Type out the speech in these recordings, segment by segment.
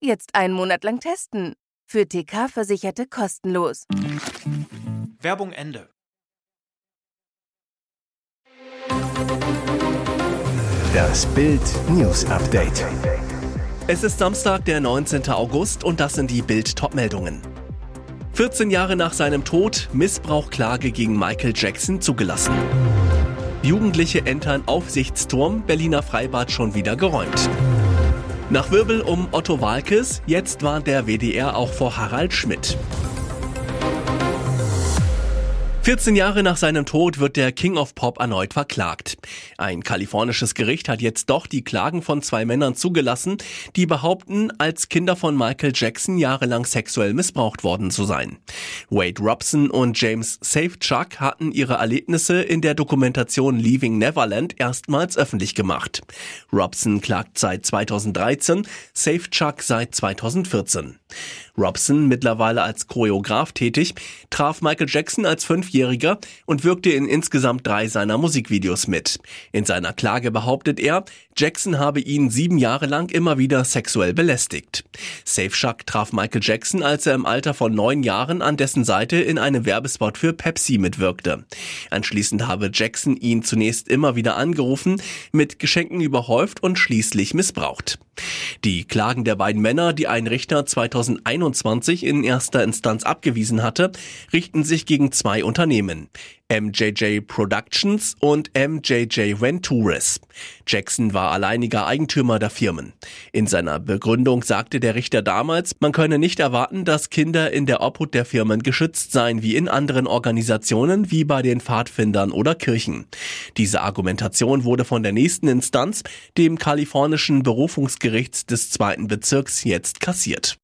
Jetzt einen Monat lang testen. Für TK-Versicherte kostenlos. Werbung Ende. Das Bild News Update. Es ist Samstag, der 19. August und das sind die Bild Topmeldungen. 14 Jahre nach seinem Tod Missbrauchklage gegen Michael Jackson zugelassen. Jugendliche entern Aufsichtsturm, Berliner Freibad schon wieder geräumt. Nach Wirbel um Otto Walkes, jetzt warnt der WDR auch vor Harald Schmidt. 14 Jahre nach seinem Tod wird der King of Pop erneut verklagt. Ein kalifornisches Gericht hat jetzt doch die Klagen von zwei Männern zugelassen, die behaupten, als Kinder von Michael Jackson jahrelang sexuell missbraucht worden zu sein. Wade Robson und James Safechuck hatten ihre Erlebnisse in der Dokumentation Leaving Neverland erstmals öffentlich gemacht. Robson klagt seit 2013, Safechuck seit 2014. Robson, mittlerweile als Choreograf tätig, traf Michael Jackson als Fünfjähriger und wirkte in insgesamt drei seiner Musikvideos mit. In seiner Klage behauptet er, Jackson habe ihn sieben Jahre lang immer wieder sexuell belästigt. Safe Shuck traf Michael Jackson, als er im Alter von neun Jahren an dessen Seite in einem Werbespot für Pepsi mitwirkte. Anschließend habe Jackson ihn zunächst immer wieder angerufen, mit Geschenken überhäuft und schließlich missbraucht. Die Klagen der beiden Männer, die ein Richter 2021 in erster Instanz abgewiesen hatte, richten sich gegen zwei Unternehmen. MJJ Productions und MJJ Ventures. Jackson war alleiniger Eigentümer der Firmen. In seiner Begründung sagte der Richter damals, man könne nicht erwarten, dass Kinder in der Obhut der Firmen geschützt seien wie in anderen Organisationen wie bei den Pfadfindern oder Kirchen. Diese Argumentation wurde von der nächsten Instanz, dem kalifornischen Berufungsgerichts des zweiten Bezirks, jetzt kassiert.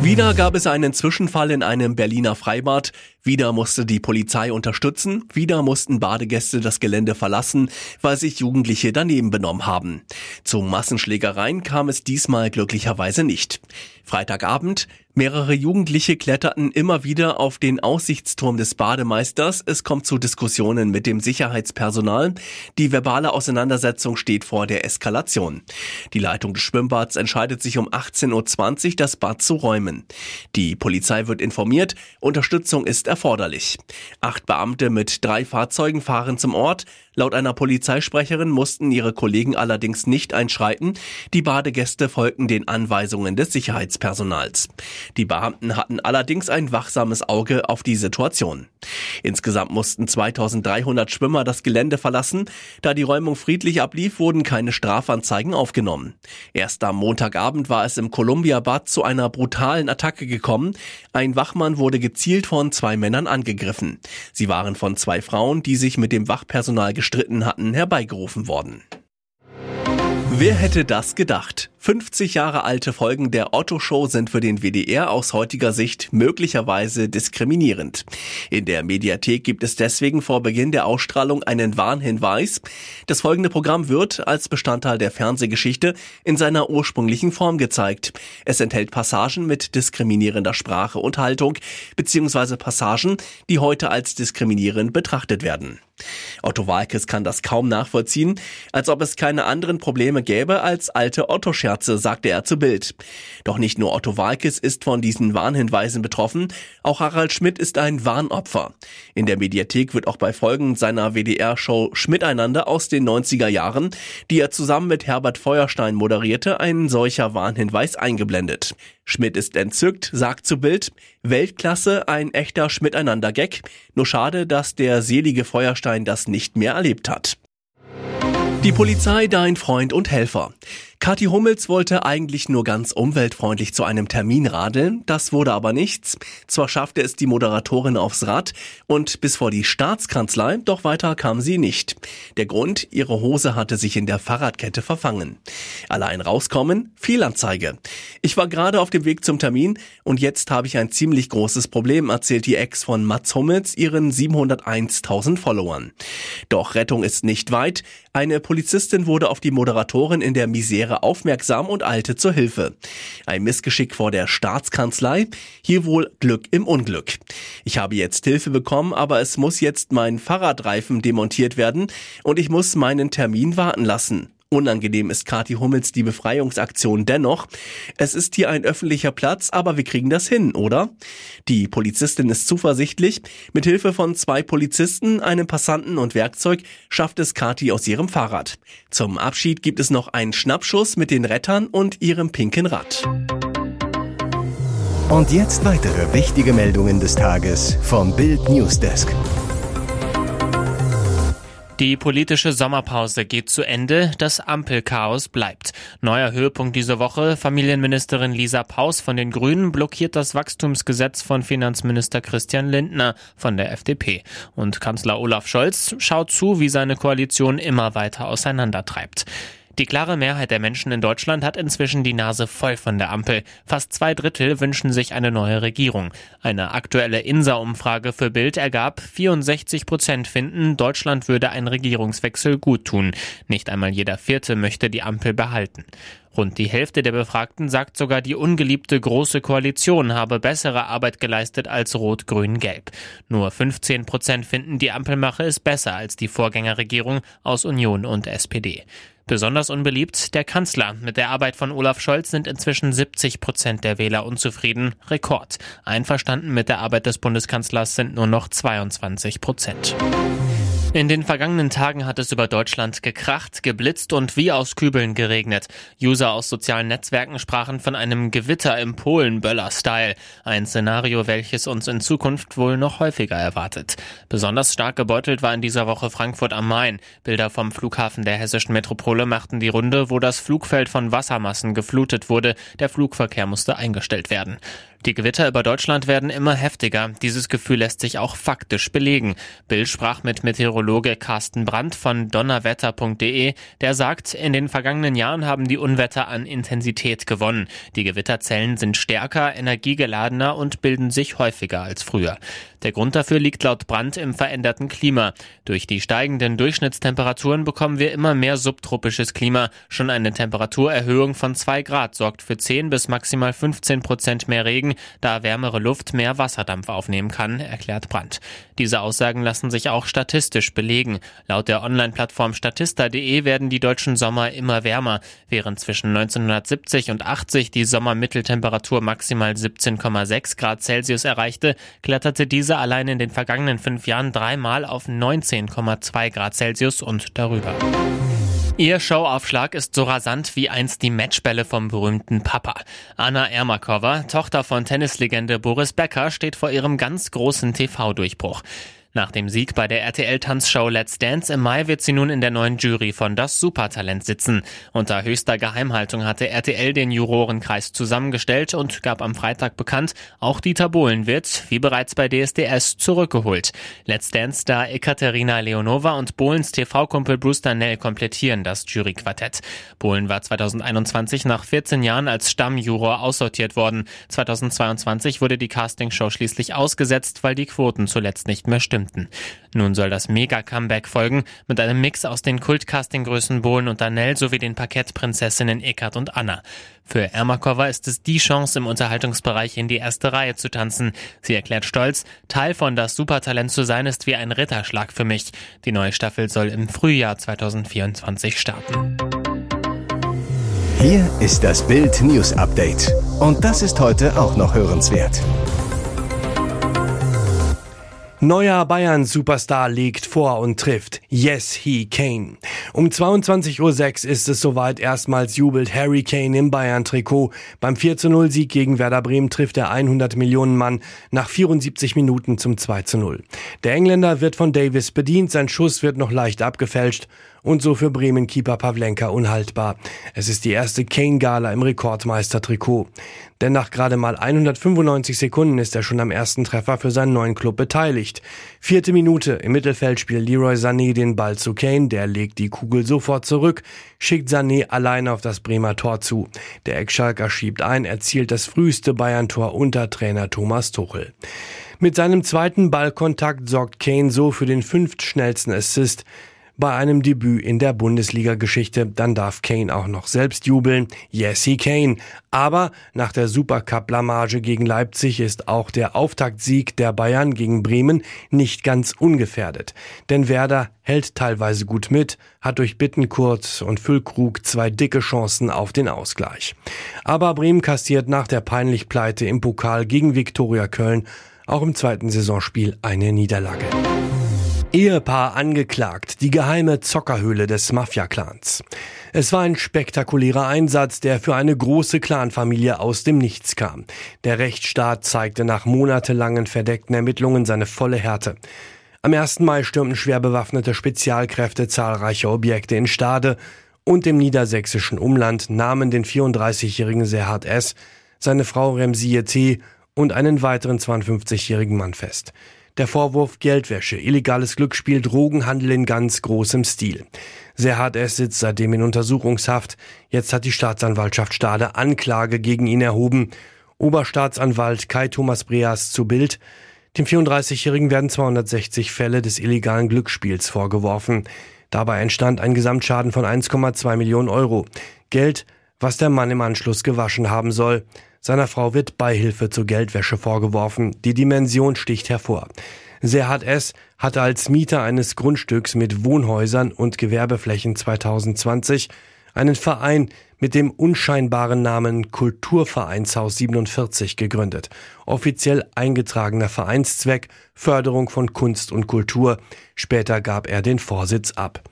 Wieder gab es einen Zwischenfall in einem Berliner Freibad. Wieder musste die Polizei unterstützen. Wieder mussten Badegäste das Gelände verlassen, weil sich Jugendliche daneben benommen haben. Zu Massenschlägereien kam es diesmal glücklicherweise nicht. Freitagabend, mehrere Jugendliche kletterten immer wieder auf den Aussichtsturm des Bademeisters. Es kommt zu Diskussionen mit dem Sicherheitspersonal. Die verbale Auseinandersetzung steht vor der Eskalation. Die Leitung des Schwimmbads entscheidet sich um 18.20 Uhr, das Bad zu räumen. Die Polizei wird informiert, Unterstützung ist erforderlich. Acht Beamte mit drei Fahrzeugen fahren zum Ort. Laut einer Polizeisprecherin mussten ihre Kollegen allerdings nicht einschreiten. Die Badegäste folgten den Anweisungen des Sicherheitspersonals. Die Beamten hatten allerdings ein wachsames Auge auf die Situation. Insgesamt mussten 2300 Schwimmer das Gelände verlassen. Da die Räumung friedlich ablief, wurden keine Strafanzeigen aufgenommen. Erst am Montagabend war es im Columbia-Bad zu einer brutalen Attacke gekommen. Ein Wachmann wurde gezielt von zwei Männern angegriffen. Sie waren von zwei Frauen, die sich mit dem Wachpersonal gestritten hatten, herbeigerufen worden. Wer hätte das gedacht? 50 Jahre alte Folgen der Otto-Show sind für den WDR aus heutiger Sicht möglicherweise diskriminierend. In der Mediathek gibt es deswegen vor Beginn der Ausstrahlung einen Warnhinweis. Das folgende Programm wird als Bestandteil der Fernsehgeschichte in seiner ursprünglichen Form gezeigt. Es enthält Passagen mit diskriminierender Sprache und Haltung, beziehungsweise Passagen, die heute als diskriminierend betrachtet werden. Otto Walkes kann das kaum nachvollziehen, als ob es keine anderen Probleme gäbe als alte Otto-Scherze, sagte er zu Bild. Doch nicht nur Otto Walkes ist von diesen Warnhinweisen betroffen, auch Harald Schmidt ist ein Warnopfer. In der Mediathek wird auch bei Folgen seiner WDR-Show Schmiteinander aus den 90er Jahren, die er zusammen mit Herbert Feuerstein moderierte, ein solcher Warnhinweis eingeblendet. Schmidt ist entzückt, sagt zu Bild, Weltklasse, ein echter Schmiteinander-Gag. Nur schade, dass der selige Feuerstein das nicht mehr erlebt hat. Die Polizei, dein Freund und Helfer. Kathi Hummels wollte eigentlich nur ganz umweltfreundlich zu einem Termin radeln, das wurde aber nichts. Zwar schaffte es die Moderatorin aufs Rad und bis vor die Staatskanzlei, doch weiter kam sie nicht. Der Grund, ihre Hose hatte sich in der Fahrradkette verfangen. Allein rauskommen, Fehlanzeige. Ich war gerade auf dem Weg zum Termin und jetzt habe ich ein ziemlich großes Problem, erzählt die Ex von Mats Hummels ihren 701.000 Followern. Doch Rettung ist nicht weit. Eine Polizistin wurde auf die Moderatorin in der Misere aufmerksam und eilte zur Hilfe. Ein Missgeschick vor der Staatskanzlei, hier wohl Glück im Unglück. Ich habe jetzt Hilfe bekommen, aber es muss jetzt mein Fahrradreifen demontiert werden und ich muss meinen Termin warten lassen. Unangenehm ist Kathi Hummels die Befreiungsaktion dennoch. Es ist hier ein öffentlicher Platz, aber wir kriegen das hin, oder? Die Polizistin ist zuversichtlich. Mit Hilfe von zwei Polizisten, einem Passanten und Werkzeug schafft es Kathi aus ihrem Fahrrad. Zum Abschied gibt es noch einen Schnappschuss mit den Rettern und ihrem pinken Rad. Und jetzt weitere wichtige Meldungen des Tages vom Bild Newsdesk. Die politische Sommerpause geht zu Ende, das Ampelchaos bleibt. Neuer Höhepunkt diese Woche, Familienministerin Lisa Paus von den Grünen blockiert das Wachstumsgesetz von Finanzminister Christian Lindner von der FDP. Und Kanzler Olaf Scholz schaut zu, wie seine Koalition immer weiter auseinandertreibt. Die klare Mehrheit der Menschen in Deutschland hat inzwischen die Nase voll von der Ampel. Fast zwei Drittel wünschen sich eine neue Regierung. Eine aktuelle INSA-Umfrage für Bild ergab, 64 Prozent finden, Deutschland würde ein Regierungswechsel gut tun. Nicht einmal jeder Vierte möchte die Ampel behalten. Rund die Hälfte der Befragten sagt sogar, die ungeliebte Große Koalition habe bessere Arbeit geleistet als Rot-Grün-Gelb. Nur 15 Prozent finden, die Ampelmache ist besser als die Vorgängerregierung aus Union und SPD. Besonders unbeliebt der Kanzler. Mit der Arbeit von Olaf Scholz sind inzwischen 70 Prozent der Wähler unzufrieden. Rekord. Einverstanden mit der Arbeit des Bundeskanzlers sind nur noch 22 Prozent. In den vergangenen Tagen hat es über Deutschland gekracht, geblitzt und wie aus Kübeln geregnet. User aus sozialen Netzwerken sprachen von einem Gewitter im Polen-Böller-Style. Ein Szenario, welches uns in Zukunft wohl noch häufiger erwartet. Besonders stark gebeutelt war in dieser Woche Frankfurt am Main. Bilder vom Flughafen der hessischen Metropole machten die Runde, wo das Flugfeld von Wassermassen geflutet wurde. Der Flugverkehr musste eingestellt werden. Die Gewitter über Deutschland werden immer heftiger. Dieses Gefühl lässt sich auch faktisch belegen. Bild sprach mit Meteorologe Carsten Brandt von donnerwetter.de, der sagt, in den vergangenen Jahren haben die Unwetter an Intensität gewonnen. Die Gewitterzellen sind stärker, energiegeladener und bilden sich häufiger als früher. Der Grund dafür liegt laut Brandt im veränderten Klima. Durch die steigenden Durchschnittstemperaturen bekommen wir immer mehr subtropisches Klima. Schon eine Temperaturerhöhung von zwei Grad sorgt für 10 bis maximal 15 Prozent mehr Regen, da wärmere Luft mehr Wasserdampf aufnehmen kann, erklärt Brandt. Diese Aussagen lassen sich auch statistisch belegen. Laut der Online-Plattform statista.de werden die deutschen Sommer immer wärmer. Während zwischen 1970 und 80 die Sommermitteltemperatur maximal 17,6 Grad Celsius erreichte, kletterte diese diese allein in den vergangenen fünf Jahren dreimal auf 19,2 Grad Celsius und darüber. Ihr Showaufschlag ist so rasant wie einst die Matchbälle vom berühmten Papa. Anna Ermakova, Tochter von Tennislegende Boris Becker, steht vor ihrem ganz großen TV-Durchbruch. Nach dem Sieg bei der RTL-Tanzshow Let's Dance im Mai wird sie nun in der neuen Jury von Das Supertalent sitzen. Unter höchster Geheimhaltung hatte RTL den Jurorenkreis zusammengestellt und gab am Freitag bekannt, auch Dieter Bohlen wird, wie bereits bei DSDS, zurückgeholt. Let's Dance-Star Ekaterina Leonova und Bohlens TV-Kumpel Bruce Danell komplettieren das Juryquartett. Bohlen war 2021 nach 14 Jahren als Stammjuror aussortiert worden. 2022 wurde die Castingshow schließlich ausgesetzt, weil die Quoten zuletzt nicht mehr stimmten stimmten. Nun soll das Mega-Comeback folgen, mit einem Mix aus den Kultcasting-Größen Bohlen und Danell sowie den Parkettprinzessinnen Eckart und Anna. Für Ermakova ist es die Chance, im Unterhaltungsbereich in die erste Reihe zu tanzen. Sie erklärt stolz, Teil von das Supertalent zu sein ist wie ein Ritterschlag für mich. Die neue Staffel soll im Frühjahr 2024 starten. Hier ist das Bild News Update. Und das ist heute auch noch hörenswert. Neuer Bayern-Superstar legt vor und trifft. Yes, he Kane. Um 22.06 Uhr ist es soweit. Erstmals jubelt Harry Kane im Bayern-Trikot. Beim 4-0-Sieg gegen Werder Bremen trifft der 100 Millionen Mann nach 74 Minuten zum 2-0. Der Engländer wird von Davis bedient. Sein Schuss wird noch leicht abgefälscht und so für Bremen-Keeper Pavlenka unhaltbar. Es ist die erste Kane-Gala im Rekordmeistertrikot. Denn nach gerade mal 195 Sekunden ist er schon am ersten Treffer für seinen neuen Club beteiligt. Vierte Minute im Mittelfeld spielt Leroy Sané den Ball zu Kane, der legt die Kugel sofort zurück, schickt Sané alleine auf das Bremer Tor zu. Der Eckschalker schiebt ein, erzielt das früheste Bayern-Tor unter Trainer Thomas Tuchel. Mit seinem zweiten Ballkontakt sorgt Kane so für den fünftschnellsten Assist bei einem Debüt in der Bundesliga-Geschichte. Dann darf Kane auch noch selbst jubeln. Yes, he Kane. Aber nach der Supercup-Blamage gegen Leipzig ist auch der Auftaktsieg der Bayern gegen Bremen nicht ganz ungefährdet. Denn Werder hält teilweise gut mit, hat durch Bittenkurt und Füllkrug zwei dicke Chancen auf den Ausgleich. Aber Bremen kassiert nach der peinlich Pleite im Pokal gegen Viktoria Köln auch im zweiten Saisonspiel eine Niederlage. Ehepaar angeklagt, die geheime Zockerhöhle des Mafia-Clans. Es war ein spektakulärer Einsatz, der für eine große Clanfamilie aus dem Nichts kam. Der Rechtsstaat zeigte nach monatelangen verdeckten Ermittlungen seine volle Härte. Am 1. Mai stürmten schwer bewaffnete Spezialkräfte zahlreiche Objekte in Stade und im niedersächsischen Umland nahmen den 34-jährigen Serhard S., seine Frau Remsie T. und einen weiteren 52-jährigen Mann fest. Der Vorwurf Geldwäsche, illegales Glücksspiel, Drogenhandel in ganz großem Stil. Serhard S. sitzt seitdem in Untersuchungshaft. Jetzt hat die Staatsanwaltschaft Stade Anklage gegen ihn erhoben. Oberstaatsanwalt Kai Thomas Breas zu Bild. Dem 34-Jährigen werden 260 Fälle des illegalen Glücksspiels vorgeworfen. Dabei entstand ein Gesamtschaden von 1,2 Millionen Euro. Geld, was der Mann im Anschluss gewaschen haben soll. Seiner Frau wird Beihilfe zur Geldwäsche vorgeworfen. Die Dimension sticht hervor. Serhat S. hatte als Mieter eines Grundstücks mit Wohnhäusern und Gewerbeflächen 2020 einen Verein mit dem unscheinbaren Namen Kulturvereinshaus 47 gegründet. Offiziell eingetragener Vereinszweck Förderung von Kunst und Kultur. Später gab er den Vorsitz ab.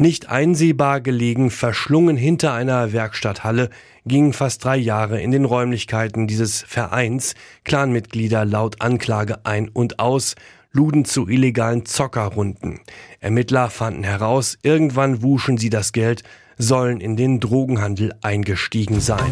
Nicht einsehbar gelegen, verschlungen hinter einer Werkstatthalle, gingen fast drei Jahre in den Räumlichkeiten dieses Vereins Clanmitglieder laut Anklage ein und aus, luden zu illegalen Zockerrunden. Ermittler fanden heraus, irgendwann wuschen sie das Geld, sollen in den Drogenhandel eingestiegen sein.